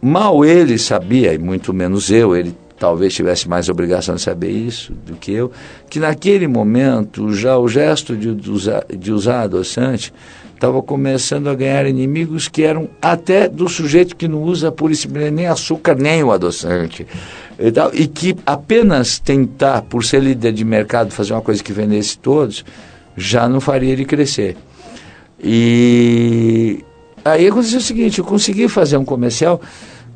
G: Mal ele sabia, e muito menos eu, ele talvez tivesse mais obrigação de saber isso do que eu, que naquele momento já o gesto de, de usar, de usar adoçante estava começando a ganhar inimigos que eram até do sujeito que não usa e simplesmente nem açúcar nem o adoçante. E, tal, e que apenas tentar, por ser líder de mercado, fazer uma coisa que vendesse todos, já não faria ele crescer. E aí aconteceu o seguinte, eu consegui fazer um comercial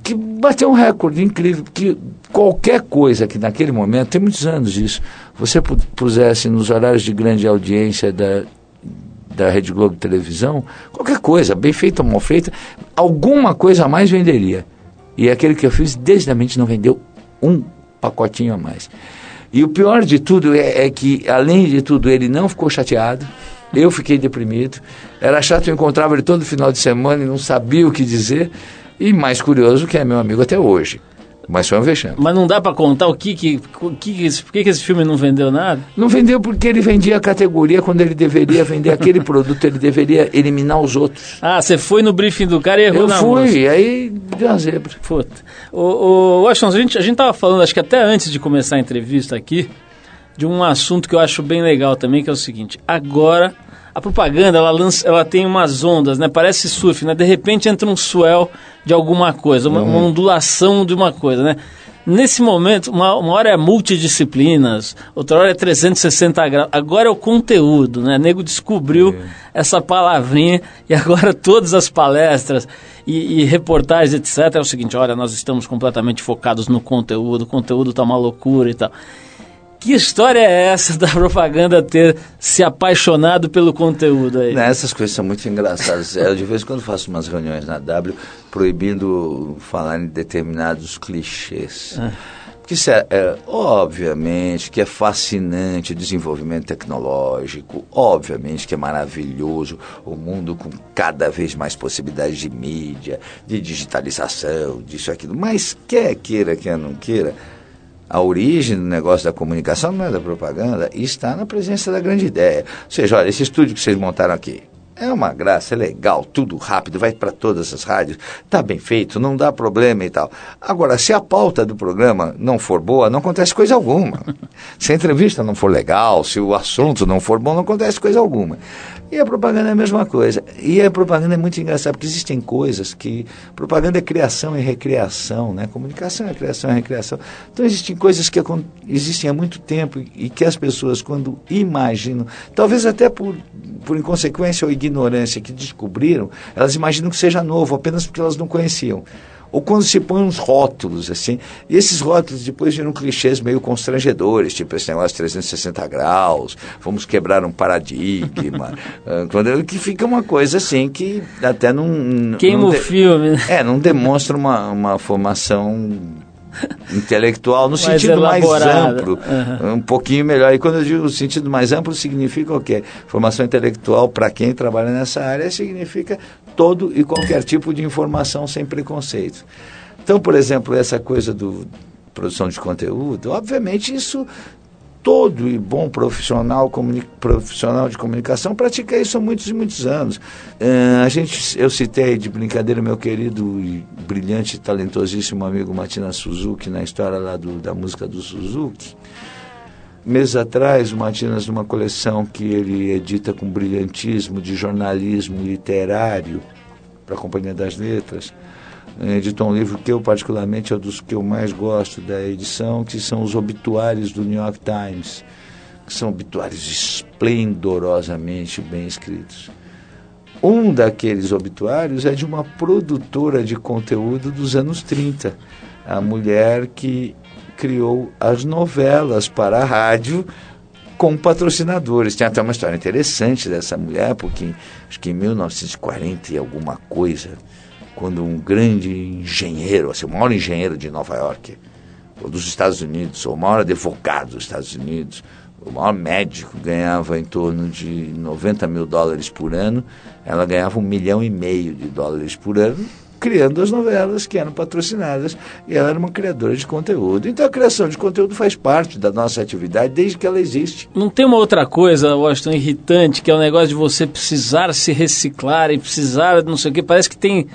G: que bateu um recorde incrível, que qualquer coisa que naquele momento, tem muitos anos isso, você pusesse nos horários de grande audiência da, da Rede Globo televisão, qualquer coisa, bem feita ou mal feita, alguma coisa a mais venderia. E aquele que eu fiz, desde a mente, não vendeu um pacotinho a mais. E o pior de tudo é, é que, além de tudo, ele não ficou chateado, eu fiquei deprimido, era chato, eu encontrava ele todo final de semana e não sabia o que dizer, e mais curioso que é meu amigo até hoje. Mas foi um vexame.
B: Mas não dá para contar o que que, o que, que, por que, que esse filme não vendeu nada?
G: Não vendeu porque ele vendia a categoria quando ele deveria vender aquele produto, ele deveria eliminar os outros.
B: Ah, você foi no briefing do cara e errou
G: Eu
B: na
G: fui, aí deu uma zebra.
B: Puta. O, o Washington, a gente, a gente tava falando, acho que até antes de começar a entrevista aqui, de um assunto que eu acho bem legal também, que é o seguinte. Agora, a propaganda, ela, lança, ela tem umas ondas, né? Parece surf, né? De repente entra um swell de alguma coisa, uma, uma ondulação de uma coisa, né? Nesse momento, uma, uma hora é multidisciplinas, outra hora é 360 graus. Agora é o conteúdo, né? O nego descobriu essa palavrinha e agora todas as palestras e, e reportagens, etc. É o seguinte: olha, nós estamos completamente focados no conteúdo, o conteúdo tá uma loucura e tal. Que história é essa da propaganda ter se apaixonado pelo conteúdo aí?
G: Essas coisas são muito engraçadas. Eu, de vez em quando, faço umas reuniões na W proibindo falar em determinados clichês. Porque isso é, é, obviamente, que é fascinante o desenvolvimento tecnológico, obviamente que é maravilhoso o mundo com cada vez mais possibilidades de mídia, de digitalização, disso e aquilo. Mas quer queira, quer não queira, a origem do negócio da comunicação não é da propaganda, está na presença da grande ideia. Ou seja, olha, esse estúdio que vocês montaram aqui, é uma graça, é legal, tudo rápido, vai para todas as rádios, tá bem feito, não dá problema e tal. Agora, se a pauta do programa não for boa, não acontece coisa alguma. Se a entrevista não for legal, se o assunto não for bom, não acontece coisa alguma. E a propaganda é a mesma coisa. E a propaganda é muito engraçada, porque existem coisas que. Propaganda é criação e recriação, né? Comunicação é criação e recriação. Então existem coisas que existem há muito tempo e e que as pessoas, quando imaginam, talvez até por, por inconsequência ou ignorância que descobriram, elas imaginam que seja novo, apenas porque elas não conheciam. Ou quando se põe uns rótulos, assim, e esses rótulos depois viram clichês meio constrangedores, tipo esse negócio de 360 graus, vamos quebrar um paradigma, quando, que fica uma coisa assim que até não...
B: Queima
G: não
B: o
G: de-
B: filme, né?
G: É, não demonstra uma, uma formação intelectual no
B: Mais
G: sentido mais amplo,
B: Aham.
G: um pouquinho melhor. E quando eu digo sentido mais amplo, significa o quê? Formação intelectual, para quem trabalha nessa área, significa todo e qualquer tipo de informação sem preconceito. Então, por exemplo, essa coisa do produção de conteúdo, obviamente isso todo e bom profissional, profissional de comunicação pratica isso há muitos e muitos anos. Eh, a gente, eu citei de brincadeira meu querido e brilhante, talentosíssimo amigo Matina Suzuki na história lá do, da música do Suzuki. Meses atrás, o Matinas, numa coleção que ele edita com brilhantismo de jornalismo literário para a Companhia das Letras, editou um livro que eu particularmente é um dos que eu mais gosto da edição, que são os obituários do New York Times, que são obituários esplendorosamente bem escritos. Um daqueles obituários é de uma produtora de conteúdo dos anos 30, a mulher que criou as novelas para a rádio com patrocinadores. Tem até uma história interessante dessa mulher, porque acho que em 1940 e alguma coisa, quando um grande engenheiro, assim, o maior engenheiro de Nova York, ou dos Estados Unidos, ou o maior advogado dos Estados Unidos, o maior médico ganhava em torno de 90 mil dólares por ano, ela ganhava um milhão e meio de dólares por ano, criando as novelas que eram patrocinadas, e ela era uma criadora de conteúdo. Então a criação de conteúdo faz parte da nossa atividade desde que ela existe.
B: Não tem uma outra coisa, Washington, irritante, que é o negócio de você precisar se reciclar e precisar não sei o que. Parece que tem.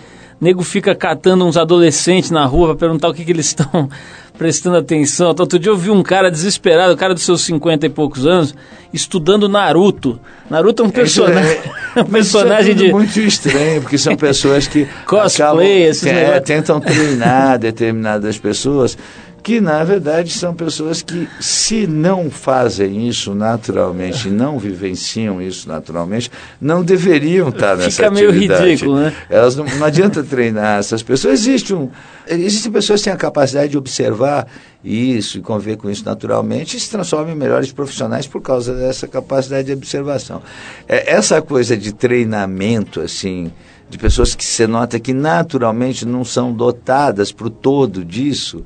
B: Nego fica catando uns adolescentes na rua para perguntar o que, que eles estão prestando atenção. Outro dia eu vi um cara desesperado, um cara dos seus 50 e poucos anos, estudando Naruto. Naruto é um personagem,
G: É,
B: um personagem
G: Isso é tudo
B: de.
G: muito estranho, porque são pessoas que
B: Cosplay,
G: acabam- é, tentam treinar determinadas pessoas que na verdade são pessoas que se não fazem isso naturalmente, não vivenciam isso naturalmente, não deveriam estar nessa
B: Fica meio
G: atividade.
B: ridículo, né?
G: Elas não, não adianta treinar essas pessoas. Existe um, existem pessoas que têm a capacidade de observar isso e conviver com isso naturalmente e se transformam em melhores profissionais por causa dessa capacidade de observação. É, essa coisa de treinamento, assim, de pessoas que você nota que naturalmente não são dotadas para o todo disso,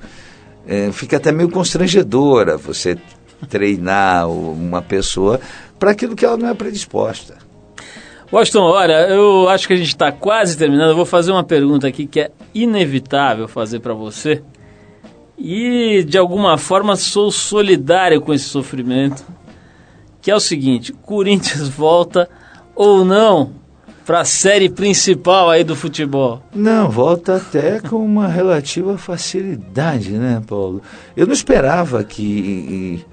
G: é, fica até meio constrangedora você treinar uma pessoa para aquilo que ela não é predisposta.
B: Washington, olha, eu acho que a gente está quase terminando. Eu vou fazer uma pergunta aqui que é inevitável fazer para você. E de alguma forma sou solidário com esse sofrimento. Que é o seguinte: Corinthians volta ou não para a série principal aí do futebol?
G: Não, volta até com uma relativa facilidade, né, Paulo? Eu não esperava que,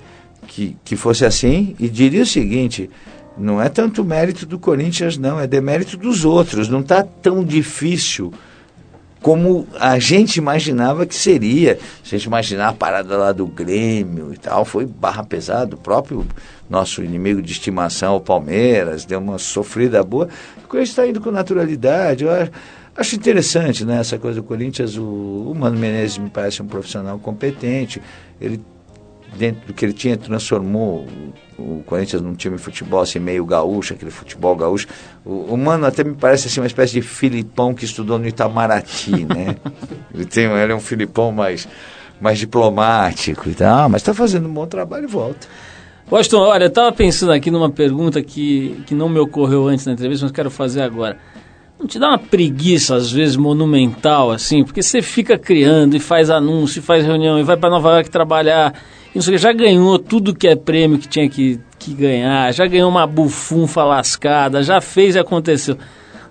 G: que, que fosse assim e diria o seguinte: não é tanto mérito do Corinthians, não, é demérito dos outros. Não está tão difícil como a gente imaginava que seria. Se a gente imaginar a parada lá do Grêmio e tal, foi barra pesada. O próprio nosso inimigo de estimação, o Palmeiras, deu uma sofrida boa. O Corinthians está indo com naturalidade. Eu acho, acho interessante né, essa coisa do Corinthians. O, o Mano Menezes me parece um profissional competente. Ele dentro do que ele tinha, transformou o, Corinthians num time de futebol assim, meio gaúcho, aquele futebol gaúcho. O, o Mano até me parece assim, uma espécie de Filipão que estudou no Itamaraty, né? ele, tem, ele é um Filipão mais, mais diplomático e tal, mas está fazendo um bom trabalho e volta.
B: Washington, olha, eu estava pensando aqui numa pergunta que, que não me ocorreu antes na entrevista, mas quero fazer agora. Não te dá uma preguiça, às vezes, monumental, assim? Porque você fica criando e faz anúncio, e faz reunião, e vai para Nova York trabalhar, e não sei já ganhou tudo que é prêmio que tinha que, que ganhar, já ganhou uma bufunfa lascada, já fez e aconteceu.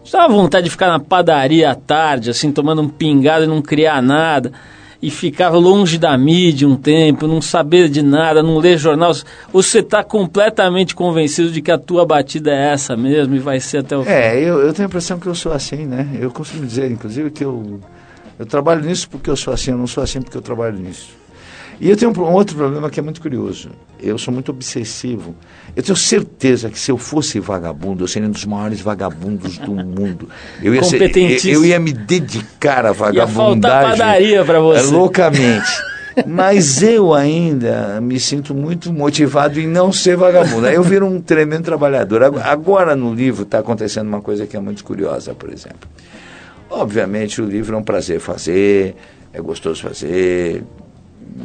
B: Você dá vontade de ficar na padaria à tarde, assim, tomando um pingado e não criar nada, e ficar longe da mídia um tempo, não saber de nada, não ler jornal. Você está completamente convencido de que a tua batida é essa mesmo e vai ser até o fim?
G: É, eu, eu tenho a impressão que eu sou assim, né? Eu costumo dizer, inclusive, que eu, eu trabalho nisso porque eu sou assim, eu não sou assim porque eu trabalho nisso. E eu tenho um, outro problema que é muito curioso. Eu sou muito obsessivo. Eu tenho certeza que se eu fosse vagabundo, eu seria um dos maiores vagabundos do mundo. Eu ia, ser, eu, eu ia me dedicar à
B: Ia
G: vagabundagem.
B: faltar padaria para você.
G: É, loucamente. Mas eu ainda me sinto muito motivado em não ser vagabundo. Aí eu viro um tremendo trabalhador. Ag- Agora no livro está acontecendo uma coisa que é muito curiosa, por exemplo. Obviamente o livro é um prazer fazer, é gostoso fazer,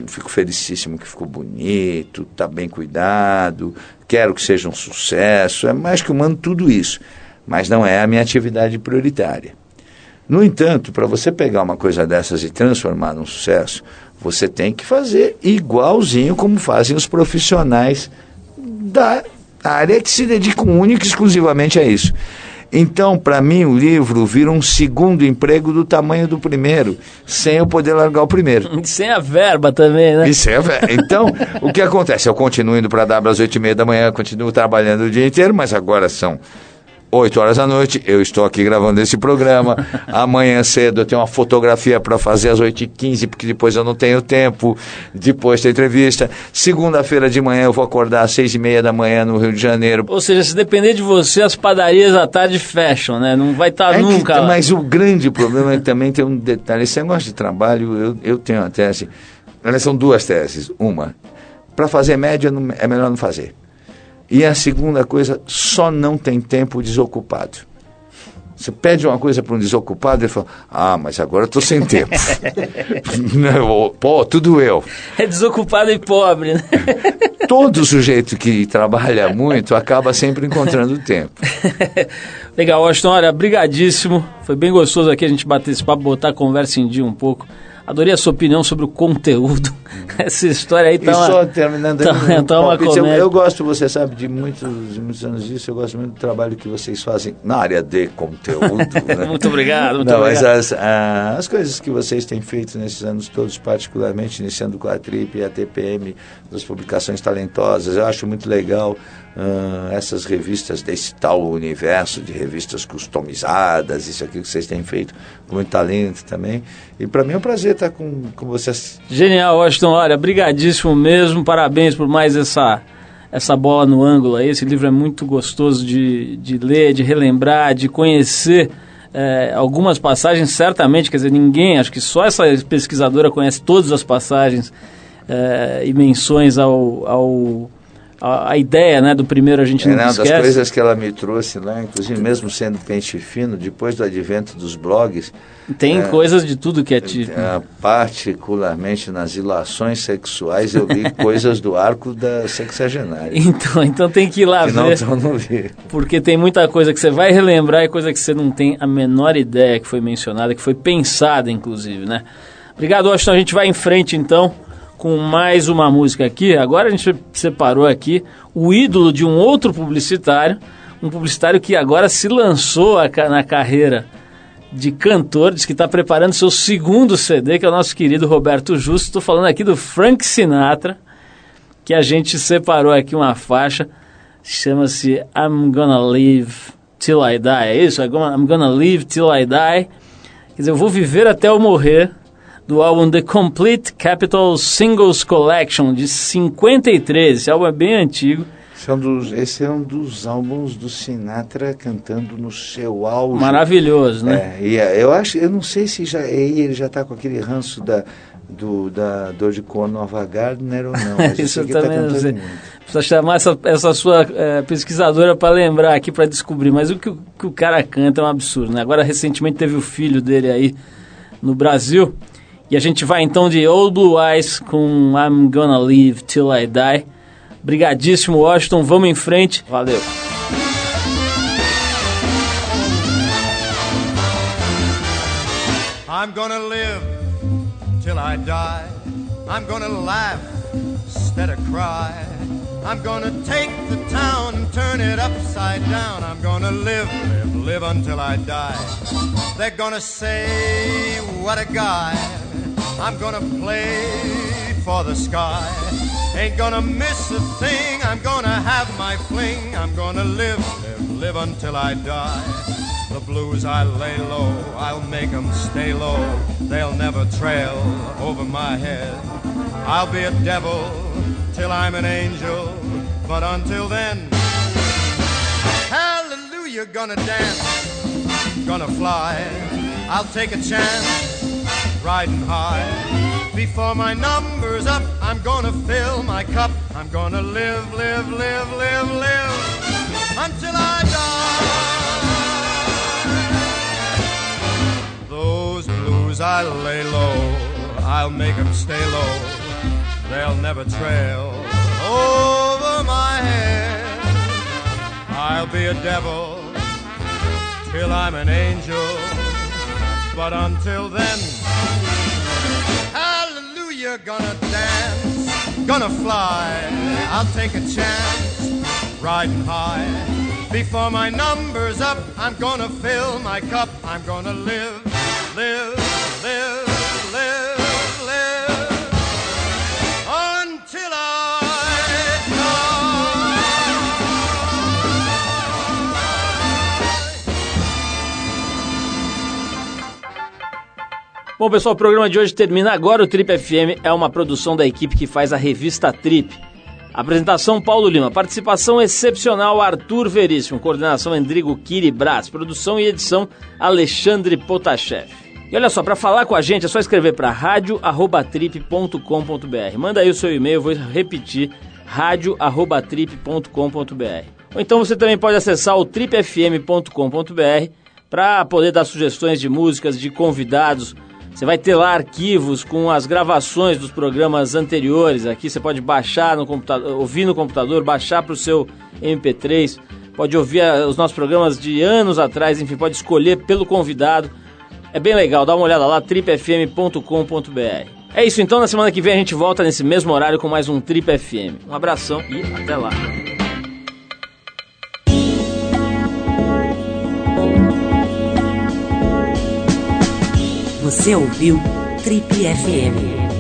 G: fico felicíssimo que ficou bonito, está bem cuidado, quero que seja um sucesso, é mais que humano tudo isso, mas não é a minha atividade prioritária. No entanto, para você pegar uma coisa dessas e transformar num sucesso, você tem que fazer igualzinho como fazem os profissionais da área que se dedicam única e exclusivamente a isso. Então, para mim, o livro vira um segundo emprego do tamanho do primeiro, sem eu poder largar o primeiro.
B: Sem a verba também, né?
G: Isso é, velho. Então, o que acontece? Eu continuo indo para a W às oito e meia da manhã, continuo trabalhando o dia inteiro, mas agora são 8 horas da noite, eu estou aqui gravando esse programa. Amanhã cedo eu tenho uma fotografia para fazer às 8h15, porque depois eu não tenho tempo. Depois da entrevista. Segunda-feira de manhã eu vou acordar às 6 e meia da manhã no Rio de Janeiro.
B: Ou seja, se depender de você, as padarias à tarde fecham, né? Não vai estar
G: É que-
B: nunca lá.
G: mas o grande problema é que também tem um detalhe. Esse negócio de trabalho, eu, eu tenho uma tese. Elas são duas teses. Uma, para fazer média é melhor não fazer. E a segunda coisa, só não tem tempo desocupado. Você pede uma coisa para um desocupado, ele fala, ah, mas agora estou sem tempo. Não, Pô, tudo eu.
B: É desocupado e pobre, né?
G: Todo sujeito que trabalha muito acaba sempre encontrando tempo.
B: Legal, Washington, olha, brigadíssimo. Foi bem gostoso aqui a gente bater esse papo, botar a conversa em dia um pouco. Adorei a sua opinião sobre o conteúdo. Essa história aí tá
G: e
B: uma...
G: só terminando aí,
B: tá,
G: um
B: tá uma
G: eu, eu gosto, você sabe, de muitos, de muitos anos disso, eu gosto muito do trabalho que vocês fazem na área de conteúdo. né?
B: Muito obrigado, muito
G: Não, mas
B: obrigado.
G: as, ah, as coisas que vocês têm feito nesses anos todos, particularmente iniciando com a Trip e a TPM, das publicações talentosas, eu acho muito legal ah, essas revistas desse tal universo de revistas customizadas, isso aqui que vocês têm feito com muito talento também. E para mim é um prazer estar com, com vocês.
B: Genial, Washington. Olha, brigadíssimo mesmo. Parabéns por mais essa, essa bola no ângulo aí. Esse livro é muito gostoso de, de ler, de relembrar, de conhecer é, algumas passagens, certamente. Quer dizer, ninguém, acho que só essa pesquisadora conhece todas as passagens é, e menções ao, ao a, a ideia né, do primeiro a gente
G: É,
B: não
G: né, uma das
B: esquece.
G: coisas que ela me trouxe lá, inclusive mesmo sendo pente fino, depois do advento dos blogs,
B: Tem
G: é,
B: coisas de tudo que é tipo.
G: eh, particularmente nas ilações sexuais, eu vi coisas do arco da sexagenária.
B: Então, então tem que ir lá
G: que não
B: ver.
G: estão no livro.
B: Porque tem muita coisa que você vai relembrar e coisa que você não tem a menor ideia que foi mencionada, que foi pensada, inclusive, né? Obrigado, Washington. A gente vai em frente, então, com mais uma música aqui. Agora a gente separou aqui o ídolo de um outro publicitário, um publicitário que agora se lançou na carreira de cantor, diz que está preparando seu segundo CD, que é o nosso querido Roberto Justo. Estou falando aqui do Frank Sinatra, que a gente separou aqui uma faixa, chama-se I'm Gonna Live Till I Die, é isso? I'm gonna Live Till I Die. Quer dizer, eu vou viver até eu morrer, do álbum The Complete Capital Singles Collection, de 53. Esse álbum é bem antigo.
G: Esse é, um dos, esse é um dos álbuns do Sinatra cantando no seu auge.
B: Maravilhoso, né?
G: É, e é, eu acho, eu não sei se já ele já está com aquele ranço da do da dor de cor Nova Gardner ou não.
B: Isso
G: tá
B: também não
G: cantando
B: sei.
G: muito.
B: Precisa chamar essa, essa sua eh, pesquisadora para lembrar aqui, para descobrir. Mas o que, o que o cara canta é um absurdo, né? Agora, recentemente, teve o filho dele aí no Brasil. E a gente vai então de Old Blue Eyes com I'm Gonna Live Till I Die. Brigadíssimo, Washington. Vamos em frente. Valeu.
I: I'm gonna live till I die. I'm gonna laugh instead of cry. I'm gonna take the town and turn it upside down. I'm gonna live, live, live until I die. They're gonna say, what a guy. I'm gonna play for the sky. Ain't gonna miss a thing. I'm gonna have my fling. I'm gonna live, live, live until I die. The blues I lay low, I'll make 'em stay low. They'll never trail over my head. I'll be a devil till I'm an angel, but until then, hallelujah, gonna dance, gonna fly. I'll take a chance, riding high. Before my number's up, I'm gonna fill my cup. I'm gonna live, live, live, live, live until I die. Those blues I lay low, I'll make 'em stay low. They'll never trail over my head. I'll be a devil till I'm an angel. But until then, gonna dance, gonna fly. I'll take a chance, riding high. Before my number's up, I'm gonna fill my cup. I'm gonna live, live, live,
B: Bom, pessoal, o programa de hoje termina agora. O Trip FM é uma produção da equipe que faz a revista Trip. Apresentação Paulo Lima, participação excepcional Arthur Veríssimo, coordenação Endrigo Kiri Brás, produção e edição Alexandre Potashev. E olha só, para falar com a gente é só escrever para radio@trip.com.br. Manda aí o seu e-mail, vou repetir, radio@trip.com.br. Ou então você também pode acessar o tripfm.com.br para poder dar sugestões de músicas, de convidados. Você vai ter lá arquivos com as gravações dos programas anteriores. Aqui você pode baixar no computador, ouvir no computador, baixar para o seu MP3, pode ouvir os nossos programas de anos atrás, enfim, pode escolher pelo convidado. É bem legal, dá uma olhada lá, tripfm.com.br. É isso então, na semana que vem a gente volta nesse mesmo horário com mais um Trip FM. Um abração e até lá.
A: Você ouviu Trip FM.